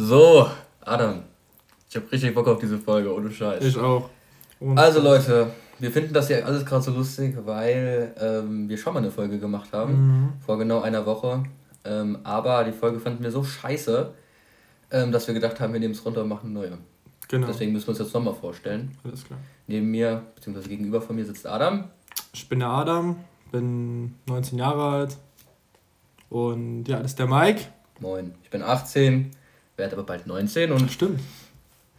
So, Adam. Ich habe richtig Bock auf diese Folge, ohne Scheiß. Ich auch. Und also Leute, wir finden das ja alles gerade so lustig, weil ähm, wir schon mal eine Folge gemacht haben. Mhm. Vor genau einer Woche. Ähm, aber die Folge fanden wir so scheiße, ähm, dass wir gedacht haben, wir nehmen es runter und machen eine neue. Genau. Deswegen müssen wir uns jetzt nochmal vorstellen. Alles klar. Neben mir, beziehungsweise gegenüber von mir sitzt Adam. Ich bin der Adam, bin 19 Jahre alt. Und ja, das ist der Mike. Moin, ich bin 18, werde aber bald 19 und. Stimmt.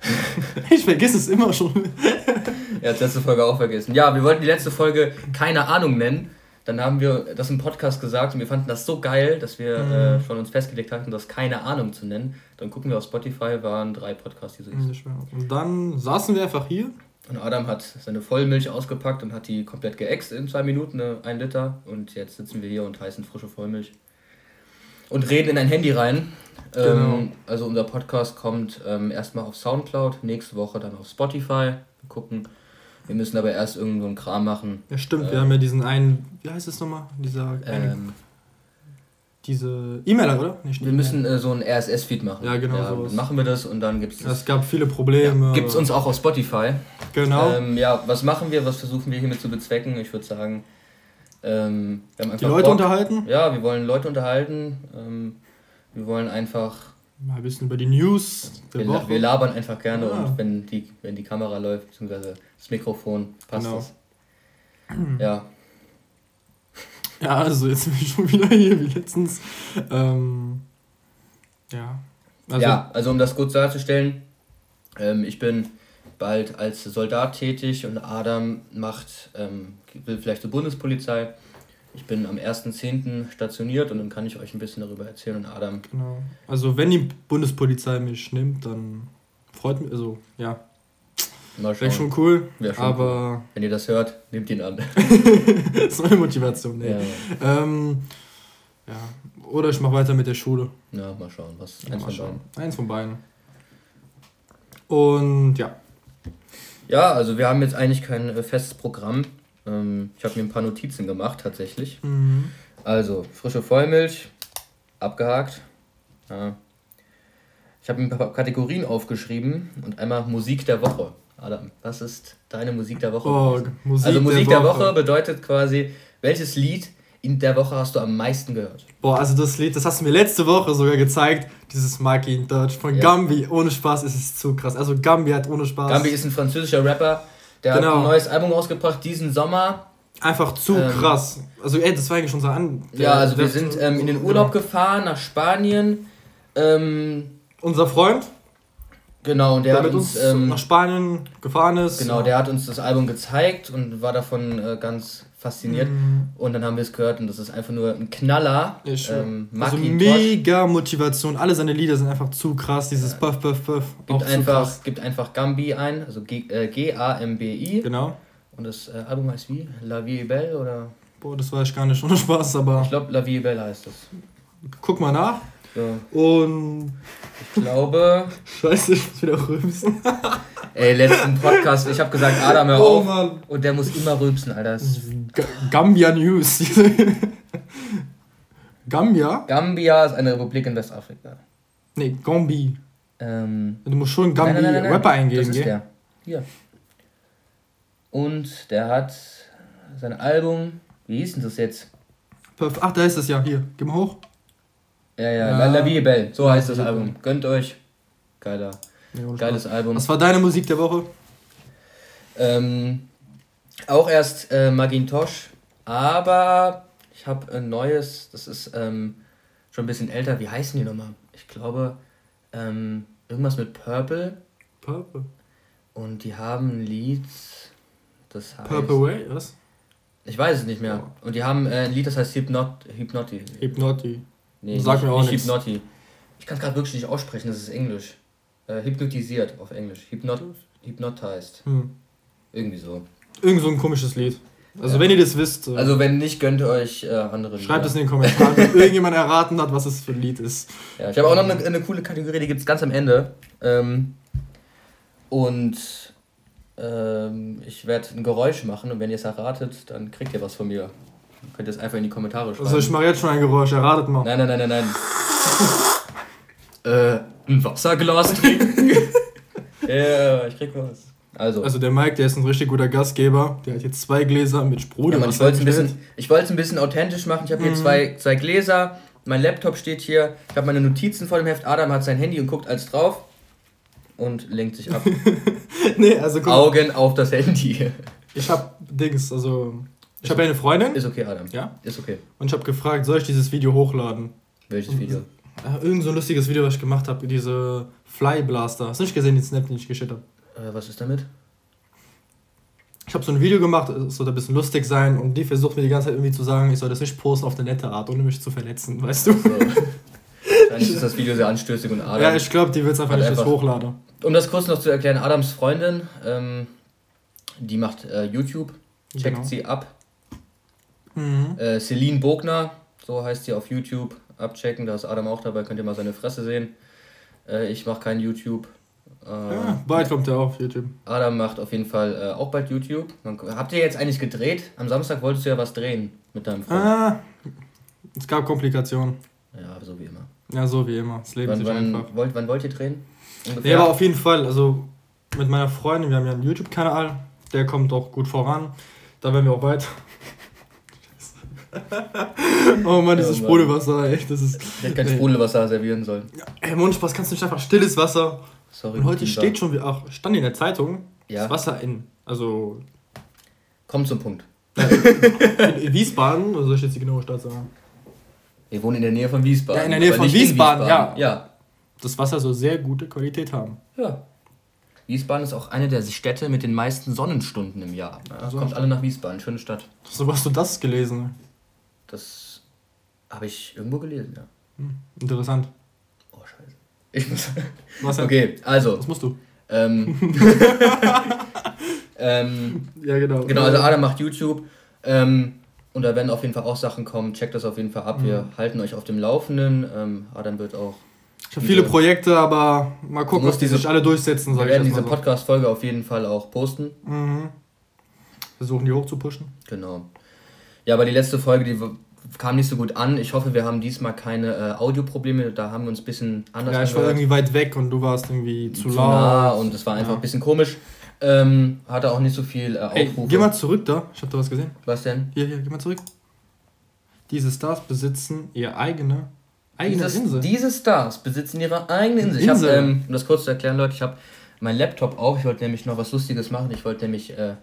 ich vergesse es immer schon. er hat letzte Folge auch vergessen. Ja, wir wollten die letzte Folge keine Ahnung nennen. Dann haben wir das im Podcast gesagt und wir fanden das so geil, dass wir mhm. äh, schon uns festgelegt hatten, das keine Ahnung zu nennen. Dann gucken wir auf Spotify, waren drei Podcasts, die so hießen. Und dann saßen wir einfach hier. Und Adam hat seine Vollmilch ausgepackt und hat die komplett geäxt in zwei Minuten, ne, ein Liter. Und jetzt sitzen wir hier und heißen frische Vollmilch. Und reden in ein Handy rein. Genau. Ähm, also unser Podcast kommt ähm, erstmal auf Soundcloud, nächste Woche dann auf Spotify. Wir gucken. Wir müssen aber erst irgendwo einen Kram machen. Ja, stimmt. Ähm, wir haben ja diesen einen, wie heißt es nochmal? Dieser ähm, diese E-Mail, oder? Nicht wir müssen äh, so ein RSS-Feed machen. Ja, genau. Ja, Dann machen wir das und dann gibt es. Es gab viele Probleme. Ja, gibt es uns auch auf Spotify. Genau. Ähm, ja, was machen wir? Was versuchen wir hiermit zu bezwecken? Ich würde sagen, ähm, wir haben einfach. Die Leute Bock. unterhalten? Ja, wir wollen Leute unterhalten. Ähm, wir wollen einfach. Mal ein bisschen über die News der wir, Woche. Wir labern einfach gerne ja. und wenn die, wenn die Kamera läuft, beziehungsweise das Mikrofon, passt genau. das. Ja. Ja, also jetzt sind wir schon wieder hier wie letztens. Ähm, ja. Also, ja, also um das kurz darzustellen, ähm, ich bin bald als Soldat tätig und Adam macht, ähm, will vielleicht zur Bundespolizei. Ich bin am 1.10. stationiert und dann kann ich euch ein bisschen darüber erzählen und Adam. Genau. Also wenn die Bundespolizei mich nimmt, dann freut mich, also ja. Wäre schon cool, Wär schon aber... Cool. Wenn ihr das hört, nehmt ihn an. das ist meine Motivation, ne? Ja. Ähm, ja. Oder ich mache weiter mit der Schule. Ja, mal schauen. Was? Ja, Eins von schauen. Eins von beiden. Und ja. Ja, also wir haben jetzt eigentlich kein äh, festes Programm. Ähm, ich habe mir ein paar Notizen gemacht, tatsächlich. Mhm. Also, frische Vollmilch, abgehakt. Ja. Ich habe ein paar Kategorien aufgeschrieben und einmal Musik der Woche. Adam, was ist deine Musik der Woche? Oh, Musik also Musik der Woche. der Woche bedeutet quasi, welches Lied in der Woche hast du am meisten gehört? Boah, also das Lied, das hast du mir letzte Woche sogar gezeigt, dieses Mikey in Deutsch von ja. Gambi. Ohne Spaß ist es zu krass. Also Gambi hat ohne Spaß. Gambi ist ein französischer Rapper, der genau. hat ein neues Album rausgebracht diesen Sommer. Einfach zu ähm, krass. Also ey, das war eigentlich schon so an. ja, also wir sind ähm, in den Urlaub genau. gefahren nach Spanien. Ähm, Unser Freund? Genau, und der, der hat uns, uns ähm, nach Spanien gefahren ist. Genau, der hat uns das Album gezeigt und war davon äh, ganz fasziniert. Mhm. Und dann haben wir es gehört und das ist einfach nur ein Knaller. Ähm, also mega Motivation. Alle seine Lieder sind einfach zu krass. Dieses ja. Puff, Puff, Puff. Gibt einfach, gibt einfach Gambi ein, also G-A-M-B-I. Äh, genau. Und das äh, Album heißt wie? La Vie Belle oder? Boah, das weiß ich gar nicht, ohne Spaß, aber. Ich glaube, La Vie Belle heißt das. Guck mal nach. So. Und ich glaube. Scheiße, ich muss wieder rülpsen. Ey, letzten Podcast, ich habe gesagt, Adam, hör oh, auf. Mann. Und der muss immer rülpsen, Alter. G Gambia News. Gambia? Gambia ist eine Republik in Westafrika. Nee, Gambi. Ähm, du musst schon Gambi nein, nein, nein, Rapper eingeben, Das ist der. Hier. Und der hat sein Album. Wie hieß denn das jetzt? Ach, da ist es ja. Hier, geh mal hoch. Ja, ja, ja. La Vie Belle, so heißt das Album. Gönnt euch. Geiler. Ja, Geiles Album. Was war deine Musik der Woche? Ähm, auch erst äh, Magintosh, aber ich habe ein neues, das ist ähm, schon ein bisschen älter. Wie heißen die nochmal? Ich glaube, ähm, irgendwas mit Purple. Purple. Und die haben ein Lied, das heißt. Purple Way, was? Ich weiß es nicht mehr. Oh. Und die haben äh, ein Lied, das heißt Hypnot Hypnoti. Hypnoti. Nee, Sag nicht, mir auch nicht. Hypnoti. Ich kann es gerade wirklich nicht aussprechen, das ist Englisch. Äh, hypnotisiert auf Englisch. Hypnot hypnotized. Hm. Irgendwie so. Irgend so ein komisches Lied. Also ja. wenn ihr das wisst. Äh, also wenn nicht, gönnt ihr euch äh, andere Lieder. Schreibt es in den Kommentaren, wenn irgendjemand erraten hat, was es für ein Lied ist. Ja, ich habe auch noch eine, eine, coole Kategorie, die gibt es ganz am Ende. Ähm, und ähm, ich werde ein Geräusch machen und wenn ihr es erratet, dann kriegt ihr was von mir. Könnt ihr es einfach in die Kommentare schreiben. Also ich mache jetzt schon ein Geräusch, erratet mal. Nein, nein, nein, nein, nein. äh, ein Wasserglas trinken? ja, ich krieg was. Also. also der Mike, der ist ein richtig guter Gastgeber. Der hat jetzt zwei Gläser mit Sprudel. Ja, ich wollte es ein, bisschen authentisch machen. Ich habe hier mhm. zwei, zwei Gläser. Mein Laptop steht hier. Ich habe meine Notizen vor dem Heft. Adam hat sein Handy und guckt alles drauf. Und lenkt sich ab. nee, also guck, Augen auf das Handy. Ich habe Dings, also. Ich habe eine Freundin. Ist okay, Adam. Ja? Ist okay. Und ich habe gefragt, soll ich dieses Video hochladen? Welches Video? Äh, irgend so ein lustiges Video, was ich gemacht habe. Diese Fly Blaster. Hast du nicht gesehen, den Snap, den ich geschickt habe? Äh, was ist damit? Ich habe so ein Video gemacht, es soll ein bisschen lustig sein und die versucht mir die ganze Zeit irgendwie zu sagen, ich soll das nicht posten auf eine nette Art, ohne mich zu verletzen, weißt du? So. Wahrscheinlich ist das Video sehr anstößig und Adam. Ja, ich glaube, die wird es einfach nicht einfach, hochladen. Um das kurz noch zu erklären, Adams Freundin, ähm, die macht äh, YouTube, checkt genau. sie ab. Mhm. Äh, Celine Bogner, so heißt sie auf YouTube, abchecken, da ist Adam auch dabei, könnt ihr mal seine Fresse sehen. Äh, ich mache kein YouTube. Äh, ja, bald kommt er auf YouTube. Adam macht auf jeden Fall äh, auch bald YouTube. Man, habt ihr jetzt eigentlich gedreht? Am Samstag wolltest du ja was drehen mit deinem Freund. Ah, es gab Komplikationen. Ja, so wie immer. Ja, so wie immer. Das Leben wann, ist wann, einfach. Wollt, wann wollt ihr drehen? Ungefähr? Ja, aber auf jeden Fall. Also mit meiner Freundin, wir haben ja einen YouTube-Kanal, der kommt auch gut voran. Da werden wir auch weit. Oh Mann, dieses ja, Sprudelwasser, ey. Das ist. Ich hätte kein Sprudelwasser servieren sollen. Ja, ey, Mondspaß, kannst du nicht einfach stilles Wasser. Sorry. Und heute steht schon, wie auch stand in der Zeitung, ja. das Wasser in. Also. Komm zum Punkt. in Wiesbaden, oder soll ich jetzt die genaue Stadt sagen? Wir wohnen in der Nähe von Wiesbaden. Ja, in der Nähe von Wiesbaden, Wiesbaden, ja. Ja. Das Wasser soll sehr gute Qualität haben. Ja. Wiesbaden ist auch eine der Städte mit den meisten Sonnenstunden im Jahr. Ja, also kommt alle nach Wiesbaden, schöne Stadt. So hast du das gelesen? Das habe ich irgendwo gelesen, ja. Hm, interessant. Oh, scheiße. Ich muss. Was okay, also. Was musst du? Ähm, ähm, ja, genau. Genau, also Adam macht YouTube. Ähm, und da werden auf jeden Fall auch Sachen kommen. Checkt das auf jeden Fall ab. Mhm. Wir halten euch auf dem Laufenden. Ähm, Adam wird auch. Ich habe viele Projekte, aber mal gucken, ob die sich alle durchsetzen. Wir werden diese so. Podcast-Folge auf jeden Fall auch posten. Mhm. Versuchen die hochzupushen. Genau. Ja, aber die letzte Folge, die kam nicht so gut an. Ich hoffe, wir haben diesmal keine äh, Audioprobleme. Da haben wir uns ein bisschen anders Ja, ich war irgendwie weit weg und du warst irgendwie zu, zu laut. Nah und es war einfach ja. ein bisschen komisch. Ähm, hatte auch nicht so viel äh, Aufrufe. Hey, geh mal zurück da. Ich habe da was gesehen. Was denn? Hier, hier, geh mal zurück. Diese Stars besitzen ihre eigene, eigene Dieses, Insel. Diese Stars besitzen ihre eigene Insel. Ich habe, ähm, um das kurz zu erklären, Leute, ich habe meinen Laptop auf. Ich wollte nämlich noch was Lustiges machen. Ich wollte nämlich äh,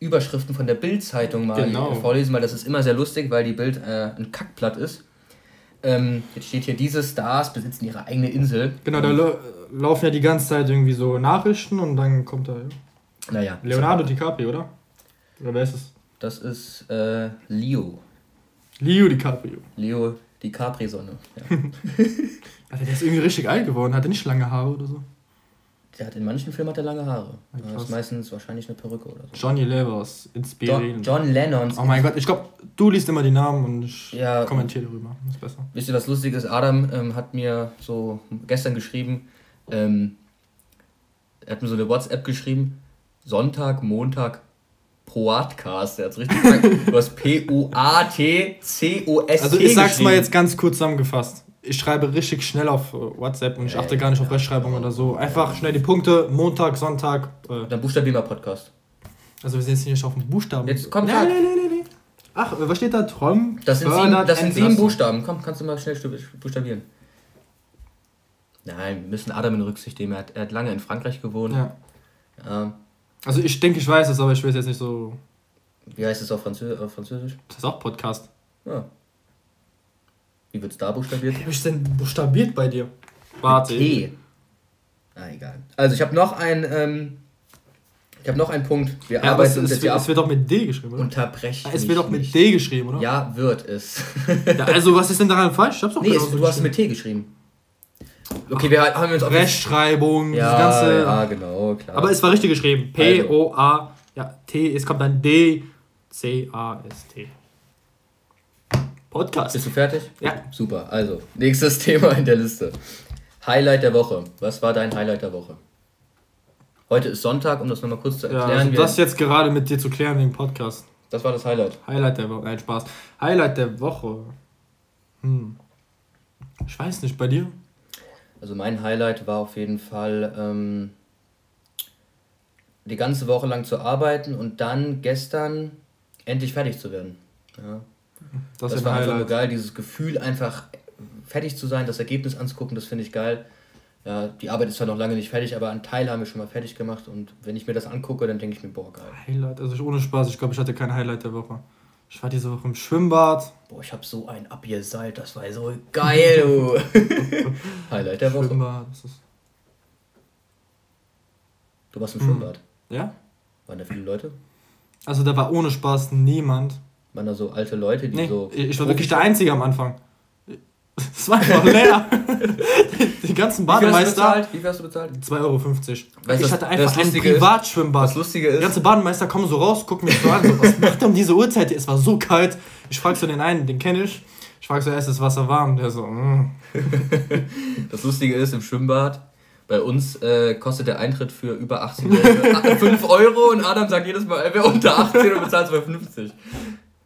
Überschriften von der Bild-Zeitung mal genau. vorlesen, weil das ist immer sehr lustig, weil die Bild äh, ein Kackblatt ist. Ähm, jetzt steht hier, diese Stars besitzen ihre eigene Insel. Genau, da laufen ja die ganze Zeit irgendwie so Nachrichten und dann kommt da. Ja. Naja. Leonardo DiCaprio, oder? Oder wer ist es? Das ist äh, Leo. Leo DiCaprio. Leo DiCaprio-Sonne. Ja. also der ist irgendwie richtig alt geworden. Hat er nicht lange Haare oder so? Der hat in manchen Filmen hat er lange Haare. Ja, das ist meistens wahrscheinlich eine Perücke oder so. Johnny Levers, inspirierend. John, John Lennon. Oh mein Gott, ich glaube, du liest immer die Namen und ich ja, kommentiere darüber. Ist besser. Wisst ihr, was lustig ist? Adam ähm, hat mir so gestern geschrieben, ähm, er hat mir so eine WhatsApp geschrieben, Sonntag, Montag, Podcast. Der hat's richtig gesagt. Du hast P-O-A-T-C-O-S-T. Also ich sag's mal jetzt ganz kurz zusammengefasst. Ich schreibe richtig schnell auf äh, WhatsApp und ich achte gar nicht auf Rechtschreibung oder so. Einfach schnell die Punkte, Montag, Sonntag. Äh. Dann buchstabieren wir Podcast. Also wir sind jetzt nicht auf den Buchstaben. Jetzt kommt nein, nein, nein, nein, Ach, was steht da? Trom? Das sind, sieben, das sind sieben Buchstaben. Komm, kannst du mal schnell buchstabieren. Nein, wir müssen Adam in Rücksicht nehmen. Er hat, er hat lange in Frankreich gewohnt. Ja. ja. Also ich denke, ich weiß es, aber ich weiß jetzt nicht so. Wie heißt es auf, Franzö auf Französisch? Das ist auch Podcast. Ja. Wie wird es da buchstabiert? Wie habe ich denn buchstabiert bei dir? Warte. T. Ah, egal. Also ich habe noch ein. Ähm, ich habe noch einen Punkt. Wir ja, arbeiten jetzt hier ab. Es wird doch mit D geschrieben, oder? Unterbrechen. Es wird doch mit D geschrieben, oder? Ja, wird es. ja, also was ist denn daran falsch? Ich hab's doch nee, es, du hast es mit T geschrieben. Okay, wir haben uns auf Rechtschreibung, ja, das ganze. Ja, genau, klar. Aber es war richtig geschrieben. P O A ja, T, es kommt dann D C A S T. Podcast. Bist du fertig? Ja. Super. Also, nächstes Thema in der Liste. Highlight der Woche. Was war dein Highlight der Woche? Heute ist Sonntag, um das nochmal kurz zu erklären. Ja, also das jetzt gerade mit dir zu klären wegen Podcast. Das war das Highlight. Highlight der Woche. Nein, Spaß. Highlight der Woche. Hm. Ich weiß nicht, bei dir? Also mein Highlight war auf jeden Fall ähm, die ganze Woche lang zu arbeiten und dann gestern endlich fertig zu werden. Ja. Das, das war einfach nur geil, dieses Gefühl einfach fertig zu sein, das Ergebnis anzugucken, das finde ich geil. Ja, die Arbeit ist zwar noch lange nicht fertig, aber einen Teil haben wir schon mal fertig gemacht und wenn ich mir das angucke, dann denke ich mir, boah, geil. Highlight, also ohne Spaß, ich glaube, ich hatte kein Highlight der Woche. Ich war diese Woche im Schwimmbad. Boah, ich habe so ein abgeseilt, das war so geil, du. Highlight der Woche. Schwimmbad, das ist Du warst im hm. Schwimmbad? Ja. Waren da viele Leute? Also da war ohne Spaß niemand. Waren da so alte Leute, die nee, so. Ich war wirklich der Einzige am Anfang. Es war einfach leer. die ganzen Bademeister. Wie viel hast du bezahlt? 2,50 Euro. Weißt, ich hatte einfach ein Privatschwimmbad. Das Lustige ist. Die ganzen Bademeister kommen so raus, gucken mich so an, so, was macht er um diese Uhrzeit? Es war so kalt. Ich frage so den einen, den kenne ich. Ich frage so, ist das Wasser warm? Der so, mm. Das Lustige ist, im Schwimmbad, bei uns äh, kostet der Eintritt für über 18-Jährige 5 Euro und Adam sagt jedes Mal, er wäre unter 18 und bezahlt 2,50.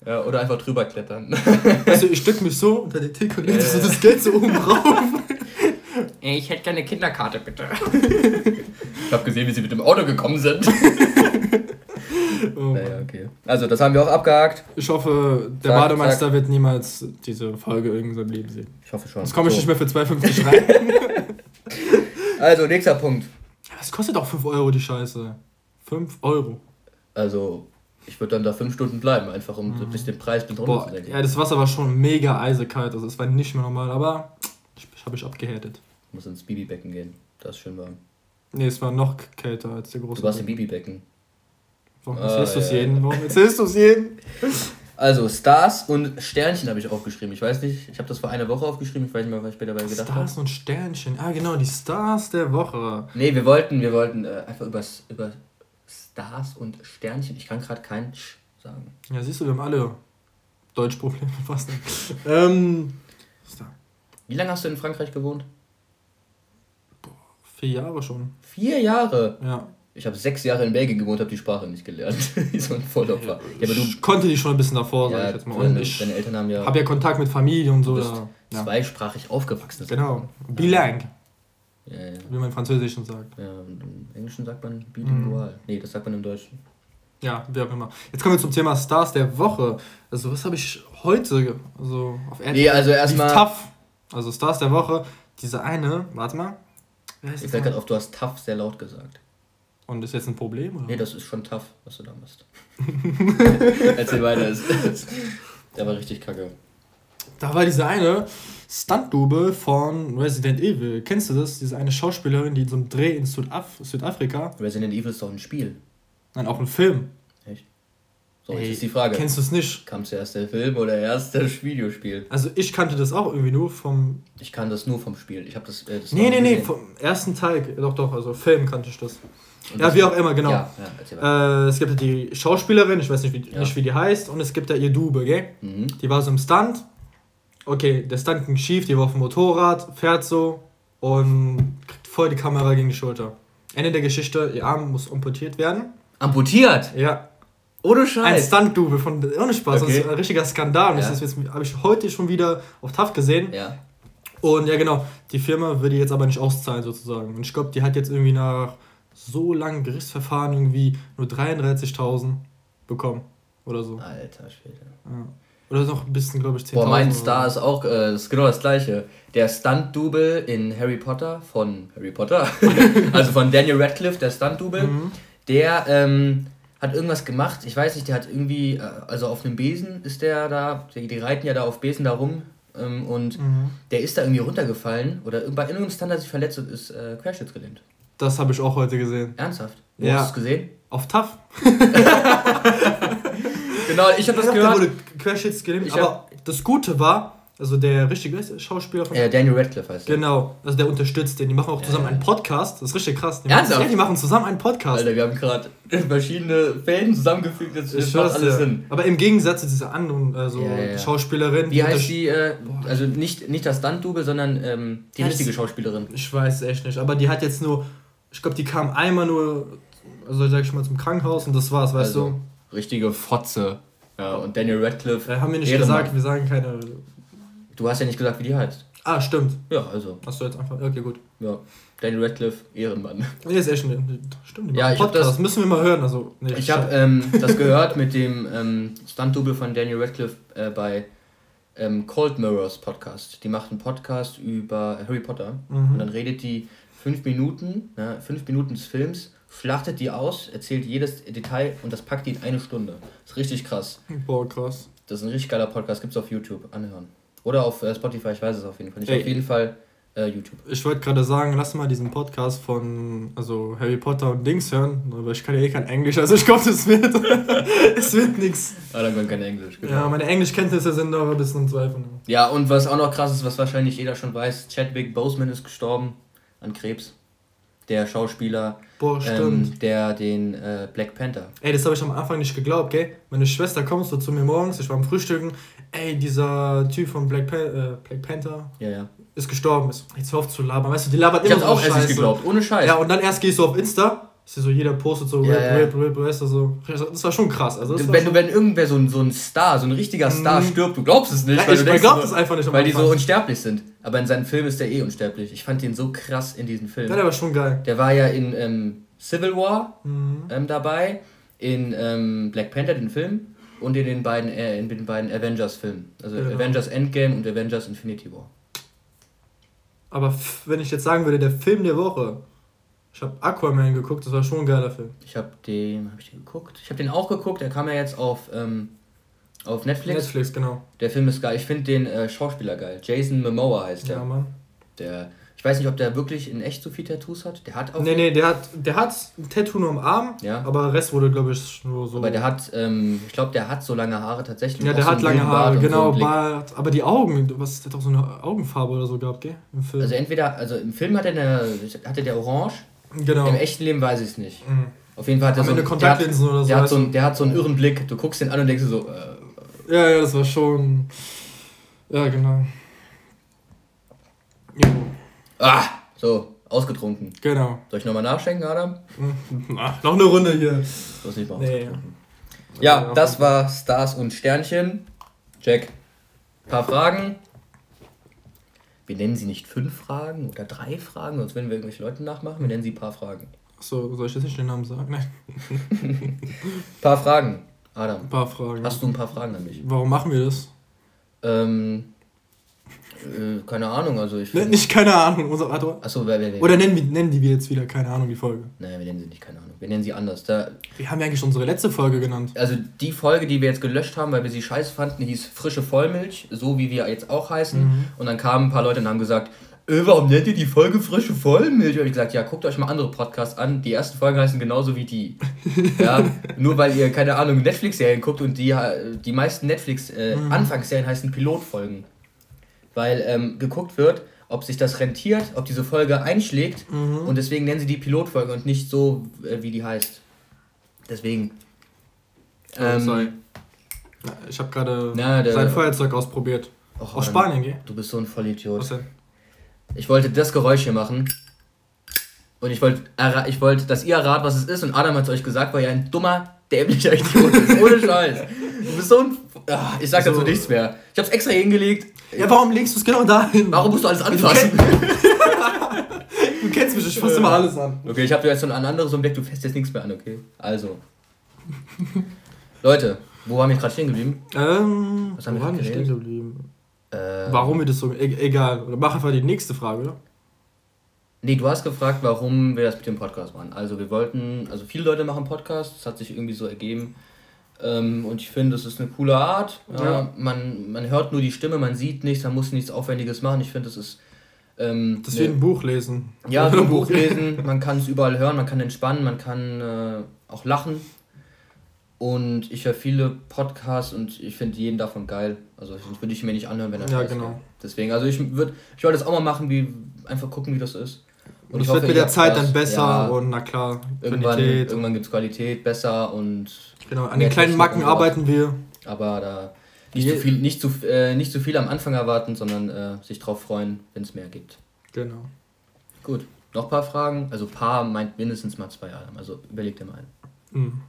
Ja, oder einfach drüber klettern. Also ich stück mich so unter die Theke und lege so das Geld so oben drauf. Ey, ich hätte gerne eine Kinderkarte, bitte. ich habe gesehen, wie sie mit dem Auto gekommen sind. oh. Naja, okay. Also, das haben wir auch abgehakt. Ich hoffe, der sag, Bademeister sag. wird niemals diese Folge in seinem Leben sehen. Ich hoffe schon. Jetzt komme ich so. nicht mehr für 2,50 rein. also, nächster Punkt. Es kostet auch 5 Euro, die Scheiße. 5 Euro. Also, ich würde dann da fünf Stunden bleiben, einfach um mhm. bisschen den Preis mit runter zu denken. Ja, das Wasser war schon mega eisekalt, also es war nicht mehr normal, aber ich, habe ich abgehärtet. Ich muss ins Bibibecken gehen, da ist schön warm. Nee, es war noch kälter als der große. Du warst im Bibibecken. Warum erzählst ah, du es ja. jeden? Warum erzählst du es jeden? Also Stars und Sternchen habe ich aufgeschrieben. Ich weiß nicht, ich habe das vor einer Woche aufgeschrieben, ich weiß nicht mehr, was ich später dabei gedacht habe. Stars und Sternchen. Ah, genau, die Stars der Woche. Nee, wir wollten, wir wollten äh, einfach übers, über Stars und Sternchen. Ich kann gerade kein Sch sagen. Ja, siehst du, wir haben alle Deutschprobleme fast. ähm, Wie lange hast du in Frankreich gewohnt? Boah, vier Jahre schon. Vier Jahre? Ja. Ich habe sechs Jahre in Belgien gewohnt, habe die Sprache nicht gelernt. so ein Vollopfer. Ja, aber du ich konnte die schon ein bisschen davor, ja, sag ich jetzt mal. Und deine, ich deine Eltern haben ja. Habe ja Kontakt mit Familie und so. Du bist ja. zweisprachig aufgewachsen. Genau. Bilang. Ja, ja. Wie man im Französischen sagt. Ja, und im Englischen sagt man bilingual. Mhm. Nee, das sagt man im Deutschen. Ja, wie auch immer. Jetzt kommen wir zum Thema Stars der Woche. Also, was habe ich heute also auf RTL? Nee, also erstmal. Tough. Also, Stars der Woche. Diese eine, warte mal. Ich fällt gerade auf, du hast tough sehr laut gesagt. Und ist jetzt ein Problem? Oder? Nee, das ist schon tough, was du da machst. Erzähl weiter. Der war richtig kacke. Da war diese eine Stunt-Double von Resident Evil. Kennst du das? Diese eine Schauspielerin, die in so einem Dreh in Südaf Südafrika. Resident Evil ist doch ein Spiel. Nein, auch ein Film. Echt? So, Ey, jetzt ist die Frage. Kennst du es nicht? Kam zuerst der Film oder erst das Videospiel? Also ich kannte das auch irgendwie nur vom... Ich kann das nur vom Spiel. Ich habe das... Äh, das nee, nee, nee, vom ersten Teil. Doch, doch, also Film kannte ich das. Und ja, wie auch immer, genau. Ja, ja, äh, es gibt ja die Schauspielerin, ich weiß nicht wie, ja. nicht, wie die heißt, und es gibt ja ihr Dube, gell? Mhm. Die war so im Stunt okay, der Stunt ging schief, die war auf dem Motorrad, fährt so und kriegt voll die Kamera gegen die Schulter. Ende der Geschichte, ihr Arm muss amputiert werden. Amputiert? Ja. Ohne Scheiß. Ein Stunt-Double von, ohne Spaß, okay. das ist ein richtiger Skandal. Ja. Das habe ich heute schon wieder auf TAF gesehen. Ja. Und ja, genau, die Firma würde jetzt aber nicht auszahlen sozusagen. Und ich glaube, die hat jetzt irgendwie nach so langen Gerichtsverfahren irgendwie nur 33.000 bekommen oder so. Alter Schwede. Ja. Oder noch ein bisschen, glaube ich, 10.000. Boah, mein Star ist auch, äh, ist genau das gleiche. Der Stunt-Double in Harry Potter, von Harry Potter, also von Daniel Radcliffe, der Stunt-Double, mhm. der ähm, hat irgendwas gemacht, ich weiß nicht, der hat irgendwie, äh, also auf einem Besen ist der da, die, die reiten ja da auf Besen da rum ähm, und mhm. der ist da irgendwie runtergefallen oder bei irgendeinem Stand hat sich verletzt und ist äh, querschnittsgelähmt. Das habe ich auch heute gesehen. Ernsthaft? Wo ja. hast du es gesehen? Auf TAF. genau, ich habe das gehört. Da wurde querschnittsgelähmt, aber das Gute war, also der richtige Schauspieler von. Ja, Daniel Radcliffe heißt der. Genau, also der unterstützt den. Die machen auch zusammen ja, einen Podcast. Das ist richtig krass. Die Ernsthaft? Machen, ja, die machen zusammen einen Podcast. Alter, wir haben gerade verschiedene Fäden zusammengefügt. Ich macht alles ja. Sinn. Aber im Gegensatz zu dieser anderen also ja, Schauspielerin. Wie heißt die? Äh, also nicht, nicht das Stunt-Double, sondern ähm, die richtige Schauspielerin. Ich weiß echt nicht. Aber die hat jetzt nur. Ich glaube, die kam einmal nur. Also sag ich mal zum Krankenhaus und das war's, weißt also, du? Richtige Fotze. Ja, und Daniel Radcliffe. Äh, haben wir nicht gesagt, wir sagen keine. Du hast ja nicht gesagt, wie die heißt. Ah, stimmt. Ja, also. Hast du jetzt einfach. Okay, gut. Ja. Daniel Radcliffe, Ehrenmann. Nee, ist echt ein. Stimmt, ja, ich Podcast. das müssen wir mal hören. Also, nee, ich habe ähm, das gehört mit dem ähm, Stunt-Double von Daniel Radcliffe äh, bei ähm, Cold Mirrors Podcast. Die macht einen Podcast über Harry Potter mhm. und dann redet die fünf Minuten, ne, fünf Minuten des Films, schlachtet die aus, erzählt jedes Detail und das packt die in eine Stunde. Das ist richtig krass. Boah, krass. Das ist ein richtig geiler Podcast, gibt's auf YouTube, anhören. Oder auf äh, Spotify, ich weiß es auf jeden Fall nicht. Ey. Auf jeden Fall äh, YouTube. Ich wollte gerade sagen, lass mal diesen Podcast von also Harry Potter und Dings hören, aber ich kann ja eh kein Englisch, also ich glaube, es wird, es wird nichts. Ah, dann kann kein Englisch, genau. Ja, meine Englischkenntnisse sind aber ein bisschen Zweifel. Ja, und was auch noch krass ist, was wahrscheinlich jeder schon weiß, Chadwick Boseman ist gestorben an Krebs. Der Schauspieler, Boah, ähm, der den äh, Black Panther. Ey, das habe ich am Anfang nicht geglaubt, gell? Meine Schwester kommt so zu mir morgens, ich war am Frühstücken, ey, dieser Typ von Black, pa äh, Black Panther. Ja, ja ist gestorben ist. Jetzt hör auf zu labern. Weißt du, die labert immer ich so auch Scheiße. nicht geglaubt, ohne Scheiß. Ja, und dann erst gehst du auf Insta, ist ja so, jeder postet so, ja, rip, rip, rip, weißt du, so. Das war schon krass. Also wenn, du, wenn irgendwer so ein, so ein Star, so ein richtiger Star mhm. stirbt, du glaubst es nicht. Ja, weil ich, du denkst, glaub das einfach nicht. Weil die so unsterblich sind. Aber in seinem Film ist der eh unsterblich. Ich fand den so krass in diesem Film. Ja, der war schon geil. Der war ja in ähm, Civil War mhm. ähm, dabei, in ähm, Black Panther, den Film, und in den beiden, äh, in den beiden Avengers-Filmen. Also genau. Avengers Endgame und Avengers Infinity War. Aber wenn ich jetzt sagen würde, der Film der Woche, ich habe Aquaman geguckt, das war schon ein geiler Film. Ich habe den, habe ich den geguckt? Ich habe den auch geguckt, der kam ja jetzt auf, ähm, auf Netflix. Netflix, genau. Der Film ist geil. Ich finde den äh, Schauspieler geil. Jason Momoa heißt der. Ja, Mann. Der ich weiß nicht, ob der wirklich in echt so viel Tattoos hat. Der hat auch. Nee, nee, der hat, der hat ein Tattoo nur am Arm, ja. aber der Rest wurde, glaube ich, nur so. Aber der hat, ähm, ich glaube, der hat so lange Haare tatsächlich. Ja, der hat so lange Haare, genau, so Bart. Aber die Augen, was, der hat auch so eine Augenfarbe oder so gehabt, gell? Im Film. Also entweder, also im Film hat er eine, hatte der orange. Genau. Im echten Leben weiß ich es nicht. Mhm. Auf jeden Fall hat er so, Kontaktlinsen der hat, oder so. Der hat so, einen, der hat so einen irren Blick. Du guckst den an und denkst so. Äh, ja, ja, das war schon. Ja, genau. Jo. Ah! So, ausgetrunken. Genau. Soll ich nochmal nachschenken, Adam? Ach, noch eine Runde hier. Du hast nicht mal nee. Ja, das war Stars und Sternchen. Jack, paar Fragen. Wir nennen sie nicht fünf Fragen oder drei Fragen, sonst werden wir irgendwelche Leute nachmachen. Wir nennen sie paar Fragen. Achso, soll ich jetzt nicht den Namen sagen? Nein. paar Fragen, Adam. Ein paar Fragen. Hast du ein paar Fragen an mich? Warum machen wir das? Ähm, äh, keine Ahnung, also ich. Ne, nicht keine Ahnung, unser Autor. Achso, wer, wer, wer, Oder nennen, wir, nennen die wir jetzt wieder, keine Ahnung, die Folge. Nein, wir nennen sie nicht, keine Ahnung. Wir nennen sie anders. Da, wir haben ja eigentlich unsere letzte Folge genannt. Also die Folge, die wir jetzt gelöscht haben, weil wir sie scheiße fanden, hieß Frische Vollmilch, so wie wir jetzt auch heißen. Mhm. Und dann kamen ein paar Leute und haben gesagt, äh, warum nennt ihr die Folge Frische Vollmilch? Und ich gesagt, ja, guckt euch mal andere Podcasts an. Die ersten Folgen heißen genauso wie die. ja, nur weil ihr, keine Ahnung, Netflix-Serien guckt und die, die meisten Netflix-Anfangsserien äh, mhm. heißen Pilotfolgen weil ähm, geguckt wird, ob sich das rentiert, ob diese Folge einschlägt mhm. und deswegen nennen sie die Pilotfolge und nicht so, äh, wie die heißt. Deswegen. Oh, ähm, ich habe gerade sein Feuerzeug ausprobiert. Och, Aus Spanien, gell? Du bist so ein Vollidiot. Was denn? Ich wollte das Geräusch hier machen. Und ich wollte, ich wollte, dass ihr errat, was es ist. Und Adam hat es euch gesagt, weil ihr ein dummer, dämlicher Idiot ist. Ohne Scheiß. Du bist so ein. Ach, ich sag dazu so. nichts mehr. Ich hab's extra hingelegt. Ja, warum legst du es genau dahin? Warum musst du alles anfassen? du kennst mich, ich fasse immer alles an. Okay, ich habe jetzt so ein anderes Objekt, du fässt jetzt nichts mehr an, okay? Also. Leute, wo waren wir gerade stehen geblieben? Ähm, Was haben wo wir stehen geblieben? Ähm, warum wir das so. E egal, mach einfach die nächste Frage, oder? Nee, du hast gefragt, warum wir das mit dem Podcast machen. Also wir wollten, also viele Leute machen Podcasts, das hat sich irgendwie so ergeben. Ähm, und ich finde, das ist eine coole Art. Ja. Ja, man, man hört nur die Stimme, man sieht nichts, man muss nichts Aufwendiges machen. Ich finde, das ist. Ähm, das ist wie ein Buch lesen. Ja, wie ein Buch lesen. Man kann es überall hören, man kann entspannen, man kann äh, auch lachen. Und ich höre viele Podcasts und ich finde jeden davon geil. Also das würde ich mir nicht anhören, wenn er Ja, genau. Wäre. Deswegen, also ich würde ich wollte das auch mal machen, wie einfach gucken, wie das ist. Und es wird mit der Zeit dann besser ja, und na klar, irgendwann, Qualität. Irgendwann gibt es Qualität besser und. Genau, an den kleinen Macken arbeiten wir. Aber da nicht zu viel, nicht zu, äh, nicht zu viel am Anfang erwarten, sondern äh, sich drauf freuen, wenn es mehr gibt. Genau. Gut, noch ein paar Fragen. Also paar meint mindestens mal zwei Jahre. Also überleg dir mal einen. Mhm.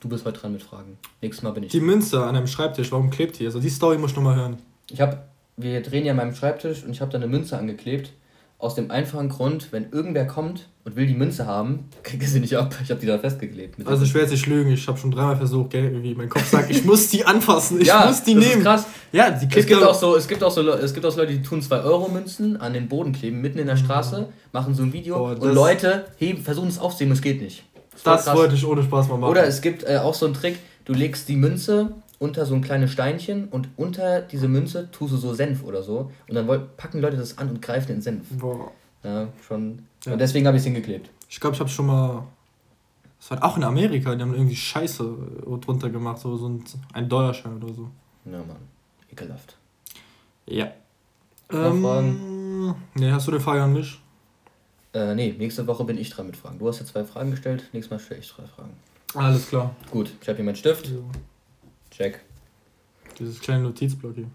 Du bist heute dran mit Fragen. Nächstes Mal bin ich. Die Münze an einem Schreibtisch, warum klebt die? Also die Story muss ich nochmal hören. Ich habe wir drehen ja an meinem Schreibtisch und ich habe da eine Münze angeklebt. Aus dem einfachen Grund, wenn irgendwer kommt und will die Münze haben, kriegt er sie nicht ab. Ich habe die da festgeklebt. Also ich werde jetzt nicht lügen, ich habe schon dreimal versucht, gell, irgendwie mein Kopf sagt, ich muss die anfassen, ich ja, muss die das nehmen. Ist krass. Ja, die es gibt auch so, es gibt auch so, es gibt auch so Leute, die tun 2 Euro Münzen an den Boden kleben, mitten in der Straße, mhm. machen so ein Video Boah, und Leute heben, versuchen es aufzunehmen, es geht nicht. Das, das wollte ich ohne Spaß mal machen. Oder es gibt äh, auch so einen Trick, du legst die Münze unter so ein kleines Steinchen und unter diese Münze tust du so Senf oder so. Und dann packen Leute das an und greifen den Senf. Boah. Ja, schon. Ja. Und deswegen habe ich es hingeklebt. Ich glaube, ich habe schon mal. Das war auch in Amerika, die haben irgendwie Scheiße drunter gemacht, so, so ein Dollarschein oder so. Ja, Mann. Ekelhaft. Ja. Ähm, nee, hast du eine Frage an mich? Äh, nee, nächste Woche bin ich dran mit Fragen. Du hast ja zwei Fragen gestellt, nächstes Mal stelle ich drei Fragen. Alles klar. Gut, ich habe hier meinen Stift. Ja. Check. Dieses kleine Notizblock hier.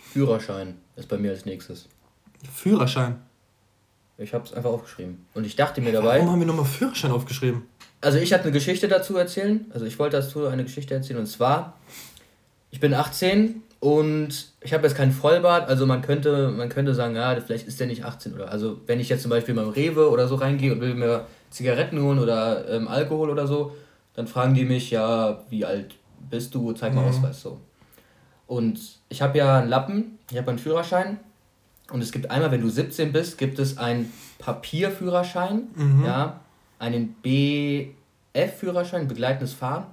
Führerschein ist bei mir als nächstes. Führerschein? Ich habe es einfach aufgeschrieben. Und ich dachte mir dabei. Warum haben wir nochmal Führerschein aufgeschrieben? Also ich hatte eine Geschichte dazu erzählen. Also ich wollte dazu eine Geschichte erzählen. Und zwar, ich bin 18 und ich habe jetzt keinen Vollbart. Also man könnte, man könnte sagen, ja, vielleicht ist der nicht 18 oder. Also wenn ich jetzt zum Beispiel beim Rewe oder so reingehe und will mir Zigaretten holen oder ähm, Alkohol oder so, dann fragen die mich, ja, wie alt bist du, zeig mal mhm. Ausweis so. Und ich habe ja einen Lappen, ich habe einen Führerschein und es gibt einmal, wenn du 17 bist, gibt es einen Papierführerschein, mhm. ja, einen BF-Führerschein, begleitendes Fahren,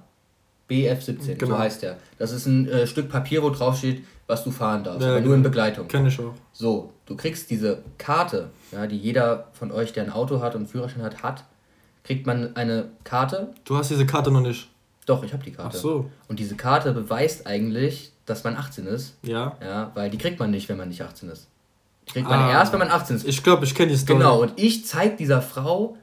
BF17, genau. so heißt der. Das ist ein äh, Stück Papier, wo drauf steht, was du fahren darfst, ja, aber nur in genau. Begleitung. Kenn ich auch. So, du kriegst diese Karte, ja, die jeder von euch, der ein Auto hat und einen Führerschein hat, hat, kriegt man eine Karte. Du hast diese Karte noch nicht. Doch, ich habe die Karte. Ach so. Und diese Karte beweist eigentlich, dass man 18 ist. Ja. Ja, weil die kriegt man nicht, wenn man nicht 18 ist. Die kriegt man ah, erst, wenn man 18 ist. Ich glaube, ich kenne die Story. Genau, und ich zeige dieser Frau,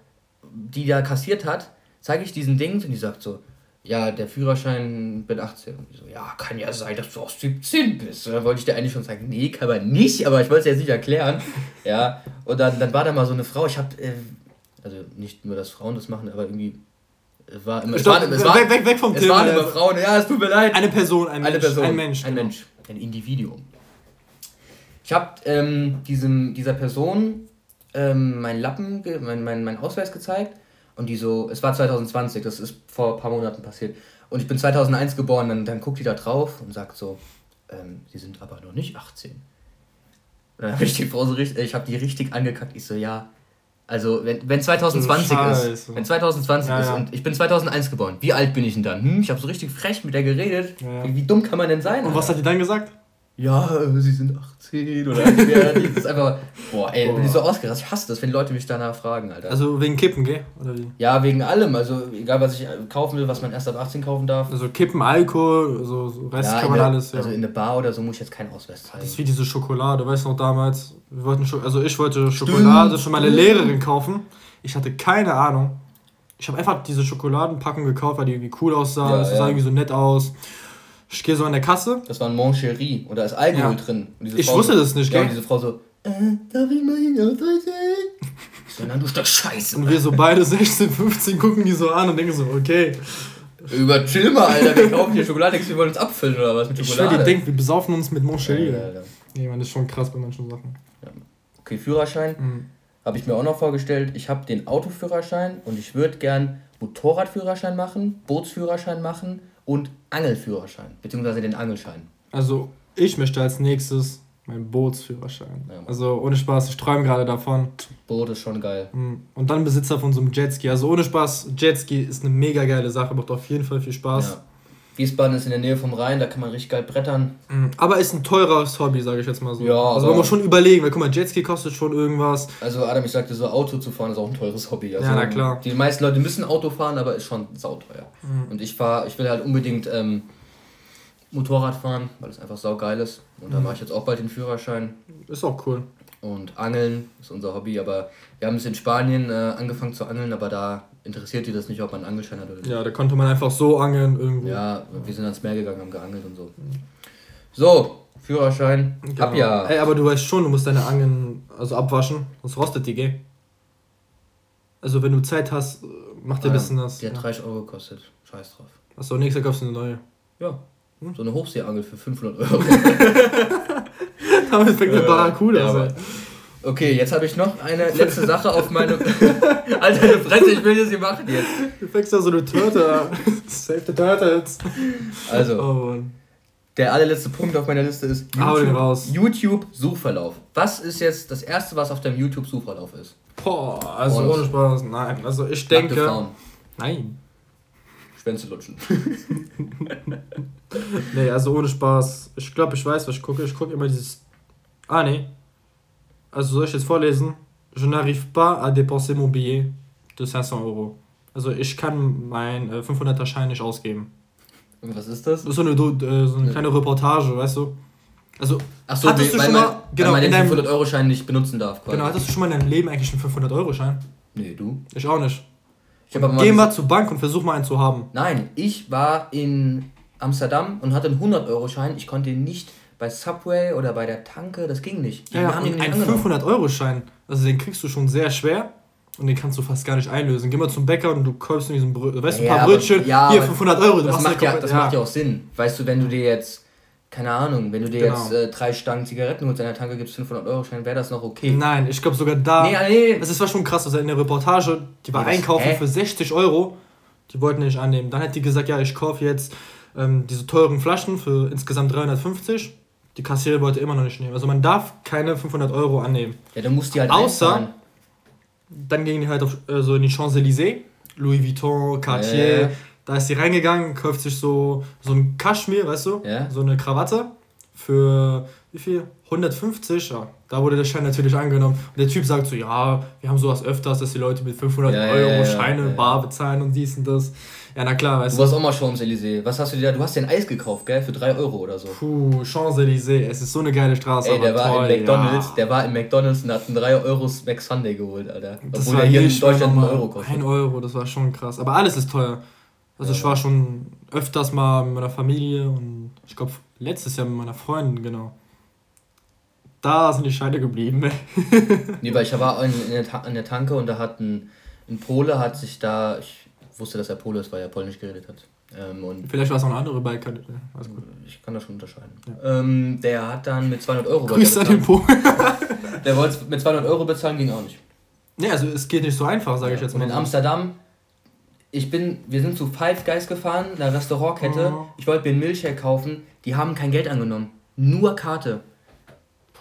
die da kassiert hat, zeige ich diesen Ding und die sagt so, ja, der Führerschein bin 18. Und ich so, ja, kann ja sein, dass du auch 17 bist. Und dann wollte ich dir eigentlich schon sagen, nee, kann man nicht, aber ich wollte es jetzt nicht erklären. ja, und dann, dann war da mal so eine Frau, ich habe, äh, also nicht nur, dass Frauen das machen, aber irgendwie war immer, Stopp, es war, weg, weg, weg vom es Thema. Es waren immer Frauen, ja, es tut mir leid. Eine Person, ein Mensch. Eine Person, ein Mensch. Ein genau. Mensch, ein Individuum. Ich habe ähm, diesem, dieser Person ähm, meinen Lappen, mein, mein, mein Ausweis gezeigt und die so, es war 2020, das ist vor ein paar Monaten passiert. Und ich bin 2001 geboren, dann, dann guckt die da drauf und sagt so, ähm, sie sind aber noch nicht 18. Und dann habe ich die Frau so richtig, ich habe die richtig angekackt. Ich so, ja, also, wenn, wenn 2020 ist, wenn 2020 ja, ist und ich bin 2001 geboren, wie alt bin ich denn dann? Hm, ich habe so richtig frech mit der geredet. Ja. Wie, wie, dumm kann man denn sein? Und Alter? was hat die dann gesagt? Ja, sie sind 18 oder ja, das ist einfach, boah, ey, boah. bin ich so ausgerastet. Ich hasse das, wenn Leute mich danach fragen, Alter. Also wegen Kippen, gell? Oder wie? Ja, wegen allem. Also egal, was ich kaufen will, was man erst ab 18 kaufen darf. Also Kippen, Alkohol, so, so Rest ja, kann man der, alles, ja. Also in der Bar oder so muss ich jetzt keinen Ausweis zeigen. Das ist wie diese Schokolade, weißt du noch damals? Wir wollten, also ich wollte Schokolade Stimmt. für meine Lehrerin kaufen. Ich hatte keine Ahnung. Ich habe einfach diese Schokoladenpackung gekauft, weil die irgendwie cool aussah. Ja, das ja. sah irgendwie so nett aus. Ich gehe so an der Kasse. Das war ein Moncherie und da ist Alkohol ja. drin. ich Frau wusste so, das nicht, gell? Ja, und diese Frau so, äh, darf ich mal hin Ich so, nein, du Stück Scheiße. Und wir so beide 16, 15 gucken die so an und denken so, okay. Über chill mal, Alter, wir kaufen hier Schokolade, wir wollen uns abfüllen oder was mit Schokolade. Ich schwör, die denkt, wir besaufen uns mit Moncherie. Ja. Nee, man, ist schon krass bei manchen Sachen. Okay, Führerschein. Mhm habe ich mir auch noch vorgestellt, ich habe den Autoführerschein und ich würde gern Motorradführerschein machen, Bootsführerschein machen und Angelführerschein, beziehungsweise den Angelschein. Also ich möchte als nächstes meinen Bootsführerschein. Ja, also ohne Spaß, ich träume gerade davon. Boot ist schon geil. Mhm. Und dann Besitzer von so einem Jetski. Also ohne Spaß, Jetski ist eine mega geile Sache, macht auf jeden Fall viel Spaß. Ja. Wiesbaden ist in der Nähe vom Rhein, da kann man richtig geil brettern. Mhm. Aber ist ein teureres Hobby, sage ich jetzt mal so. Ja, also man muss schon überlegen, weil guck mal, Jetski kostet schon irgendwas. Also Adam, ich sagte so, Auto zu fahren ist auch ein teures Hobby. Also ja, na klar. Die meisten Leute müssen Auto fahren, aber ist schon sauteuer. Mhm. Und ich fahre, ich will halt unbedingt ähm, Motorrad fahren, weil es einfach saugeil ist. Und da mhm. mache ich jetzt auch bald den Führerschein. Ist auch cool. Und Angeln ist unser Hobby, aber wir haben es in Spanien äh, angefangen zu angeln, aber da interessiert die das nicht, ob man einen Angelschein hat oder nicht. Ja, da konnte man einfach so angeln irgendwo. Ja, wir sind ans Meer gegangen, haben geangelt und so. So, Führerschein, genau. ab ja. Ey, aber du weißt schon, du musst deine Angeln also abwaschen, sonst rostet die, gell? Also wenn du Zeit hast, mach dir ein bisschen das. Die hat ja. 30 Euro gekostet, scheiß drauf. Achso, nächstes Jahr kaufst du eine neue. Ja, hm? so eine Hochseeangel für 500 Euro. Damit fängt der Barracuda ja, an. Okay, jetzt habe ich noch eine letzte Sache auf meine. Alter, eine Fresse, ich will das hier machen jetzt. Du fängst da so eine Törte Save the Turtles. Also. Oh, der allerletzte Punkt auf meiner Liste ist YouTube, YouTube Suchverlauf. Was ist jetzt das erste, was auf deinem YouTube Suchverlauf ist? Boah, also ohne Spaß, nein. Also ich denke. Nein. Schwänze lutschen. nee, also ohne Spaß. Ich glaube, ich weiß, was ich gucke. Ich gucke immer dieses. Ah, nee. Also soll ich jetzt vorlesen? Je n'arrive pas à dépenser mon billet de 500 Euro. Also ich kann mein äh, 500er Schein nicht ausgeben. Und was ist das? Das ist so eine, äh, so eine kleine Reportage, weißt du? Also, Ach so, hattest du schon mal, man, genau, weil man den 500-Euro-Schein nicht benutzen darf. Quasi. Genau, hattest du schon mal in deinem Leben eigentlich einen 500-Euro-Schein? Nee, du? Ich auch nicht. Ich Geh mal zur Bank und versuch mal einen zu haben. Nein, ich war in Amsterdam und hatte einen 100-Euro-Schein. Ich konnte ihn nicht bei Subway oder bei der Tanke, das ging nicht. Die ja, haben den einen 500-Euro-Schein, also den kriegst du schon sehr schwer und den kannst du fast gar nicht einlösen. Geh mal zum Bäcker und du kaufst in diesem Brö weißt du, ein paar ja, Brötchen, ja, hier 500 Euro. das macht, ja, das macht ja auch Sinn. Weißt du, wenn du dir jetzt, keine Ahnung, wenn du dir genau. jetzt äh, drei Stangen Zigaretten holst in der Tanke, gibst 500 Euro Schein, wäre das noch okay. Nein, ich glaube sogar da. Nee, nee. Das war schon krass, also in der Reportage, die war einkaufen für 60 Euro, die wollten nicht annehmen. Dann hat die gesagt, ja, ich kaufe jetzt ähm, diese teuren Flaschen für insgesamt 350 die Kassiererin wollte immer noch nicht nehmen. Also man darf keine 500 Euro annehmen. Ja, dann musst du halt Außer, einfahren. dann gingen die halt auf, äh, so in die Champs-Élysées, Louis Vuitton, Cartier. Ja. Da ist sie reingegangen, kauft sich so, so ein Kaschmir, weißt du? Ja. So eine Krawatte für wie viel? 150, ja. Da wurde der Schein natürlich angenommen. Und der Typ sagt so, ja, wir haben sowas öfters, dass die Leute mit 500 ja, Euro Scheine bar bezahlen und dies und das. Ja, na klar, weißt du. Du warst auch mal Champs-Élysées. Was hast du dir da? Du hast dir ein Eis gekauft, gell? Für 3 Euro oder so. Puh, Champs-Élysées. Es ist so eine geile Straße. Ey, der war toll, in McDonalds. Ja. Der war in McDonalds und hat einen 3 Euro Mac Sunday geholt, Alter. Das Obwohl er hier in Deutschland einen Euro kostet. 1 Euro, das war schon krass. Aber alles ist teuer. Also ja. ich war schon öfters mal mit meiner Familie und ich glaube letztes Jahr mit meiner Freundin, genau. Da sind die Scheine geblieben. nee, weil ich war in, in, der, in der Tanke und da hat ein, ein Pole hat sich da, ich wusste, dass er Pole ist, weil er Polnisch geredet hat. Ähm, und Vielleicht war es auch eine andere Biker. Ich kann das schon unterscheiden. Ja. Ähm, der hat dann mit 200 Euro Grüß an den Po. der wollte mit 200 Euro bezahlen, ging auch nicht. Nee, also es geht nicht so einfach, sage ja. ich jetzt mal. Und in Amsterdam, ich bin, wir sind zu Five Guys gefahren, einer Restaurantkette. Oh. Ich wollte mir einen Milchshake kaufen, die haben kein Geld angenommen. Nur Karte.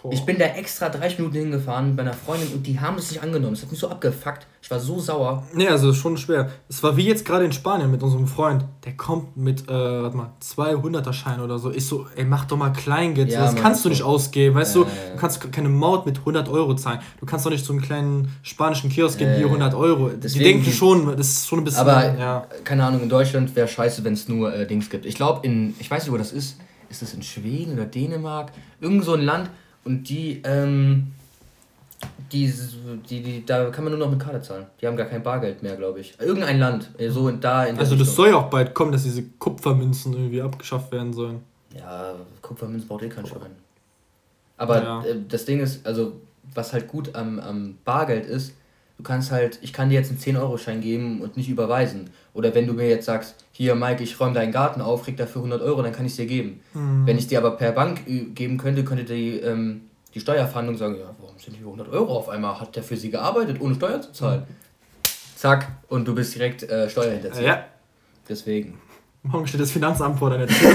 Boah. Ich bin da extra 30 Minuten hingefahren mit meiner Freundin und die haben es nicht angenommen. Es hat mich so abgefuckt. Ich war so sauer. Nee, also schon schwer. Es war wie jetzt gerade in Spanien mit unserem Freund. Der kommt mit, äh, warte mal, 200er Schein oder so. Ich so, ey, mach doch mal Kleingeld. Ja, das Mann, kannst du nicht ausgeben. Weißt äh, du, du kannst keine Maut mit 100 Euro zahlen. Du kannst doch nicht so einen kleinen spanischen Kiosk geben, äh, hier 100 Euro. Deswegen, die denken schon, das ist schon ein bisschen. Aber, ja. keine Ahnung, in Deutschland wäre scheiße, wenn es nur äh, Dings gibt. Ich glaube, in, ich weiß nicht, wo das ist. Ist das in Schweden oder Dänemark? Irgend so ein Land und die, ähm, die, die, die, da kann man nur noch mit Karte zahlen. Die haben gar kein Bargeld mehr, glaube ich. Irgendein Land, äh, so da in Also das soll ja auch bald kommen, dass diese Kupfermünzen irgendwie abgeschafft werden sollen. Ja, Kupfermünzen braucht eh kein Schwein. Aber ja. Äh, das Ding ist, also was halt gut am, am Bargeld ist, du kannst halt, ich kann dir jetzt einen 10-Euro-Schein geben und nicht überweisen. Oder wenn du mir jetzt sagst, hier Mike, ich räume deinen Garten auf, krieg dafür 100 Euro, dann kann ich es dir geben. Mhm. Wenn ich dir aber per Bank geben könnte, könnte die, ähm, die Steuerfahndung sagen, ja, warum sind hier 100 Euro auf einmal? Hat der für sie gearbeitet, ohne Steuern zu zahlen? Mhm. Zack, und du bist direkt äh, Steuerhinterzieher. Ja. Deswegen. Morgen steht das Finanzamt vor deiner Tür.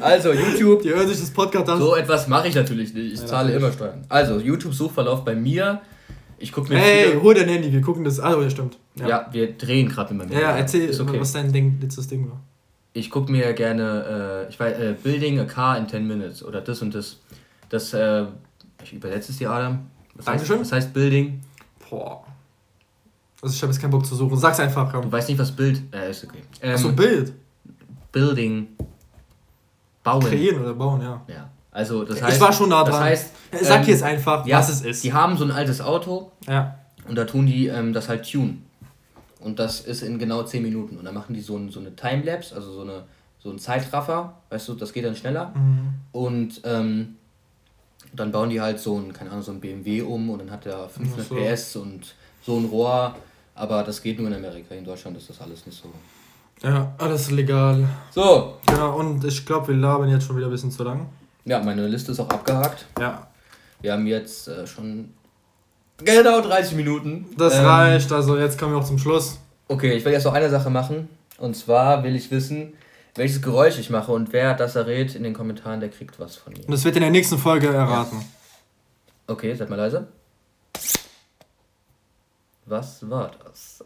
also, YouTube. Die hören sich das Podcast an. So etwas mache ich natürlich nicht. Ich ja, zahle immer Steuern. Also, YouTube-Suchverlauf bei mir ich gucke mir Hey, viele... hol dein Handy, wir gucken das. Ah, oh, ja, stimmt. Ja. ja, wir drehen gerade mit meinem Handy. Ja, erzähl, okay. was dein Ding, letztes Ding war. Ich gucke mir gerne, äh, ich weiß, äh, Building a Car in 10 Minutes oder das und das. Das, äh, ich übersetze es dir, Adam. Was Dankeschön. Heißt, was heißt Building? Boah. Also ich habe jetzt keinen Bock zu suchen. Sag's einfach. Komm. Du weißt nicht, was Bild. Äh, ist okay. Ähm, Achso, Bild. Building. Bauen. Kreieren oder bauen, ja. Ja. Also das heißt, ich war schon nah dran. Das heißt, Sag ähm, jetzt einfach, ja, was es ist. Die haben so ein altes Auto ja. und da tun die ähm, das halt tun. Und das ist in genau 10 Minuten. Und dann machen die so, ein, so eine Timelapse, also so, eine, so ein Zeitraffer, weißt du, das geht dann schneller. Mhm. Und ähm, dann bauen die halt so ein, keine Ahnung, so ein BMW um und dann hat der 500 so. PS und so ein Rohr. Aber das geht nur in Amerika. In Deutschland ist das alles nicht so. Ja, alles legal. So. Ja, und ich glaube, wir labern jetzt schon wieder ein bisschen zu lang. Ja, meine Liste ist auch abgehakt. Ja. Wir haben jetzt äh, schon genau 30 Minuten. Das ähm, reicht, also jetzt kommen wir auch zum Schluss. Okay, ich will jetzt noch eine Sache machen. Und zwar will ich wissen, welches Geräusch ich mache und wer das errät in den Kommentaren, der kriegt was von mir. Und das wird in der nächsten Folge erraten. Ja. Okay, seid mal leise. Was war das?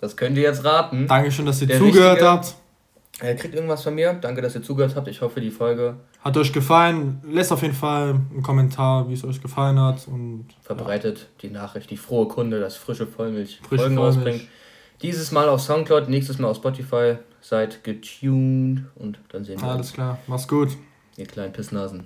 Das könnt ihr jetzt raten. Dankeschön, dass ihr der zugehört richtige, habt. Er kriegt irgendwas von mir. Danke, dass ihr zugehört habt. Ich hoffe, die Folge hat euch gefallen. Lässt auf jeden Fall einen Kommentar, wie es euch gefallen hat. Und, Verbreitet ja. die Nachricht, die frohe Kunde, dass frische Vollmilch frische Folgen Vollmilch. rausbringt. Dieses Mal auf Soundcloud, nächstes Mal auf Spotify. Seid getuned und dann sehen wir Alles uns. Alles klar, mach's gut. Ihr kleinen Pissnasen.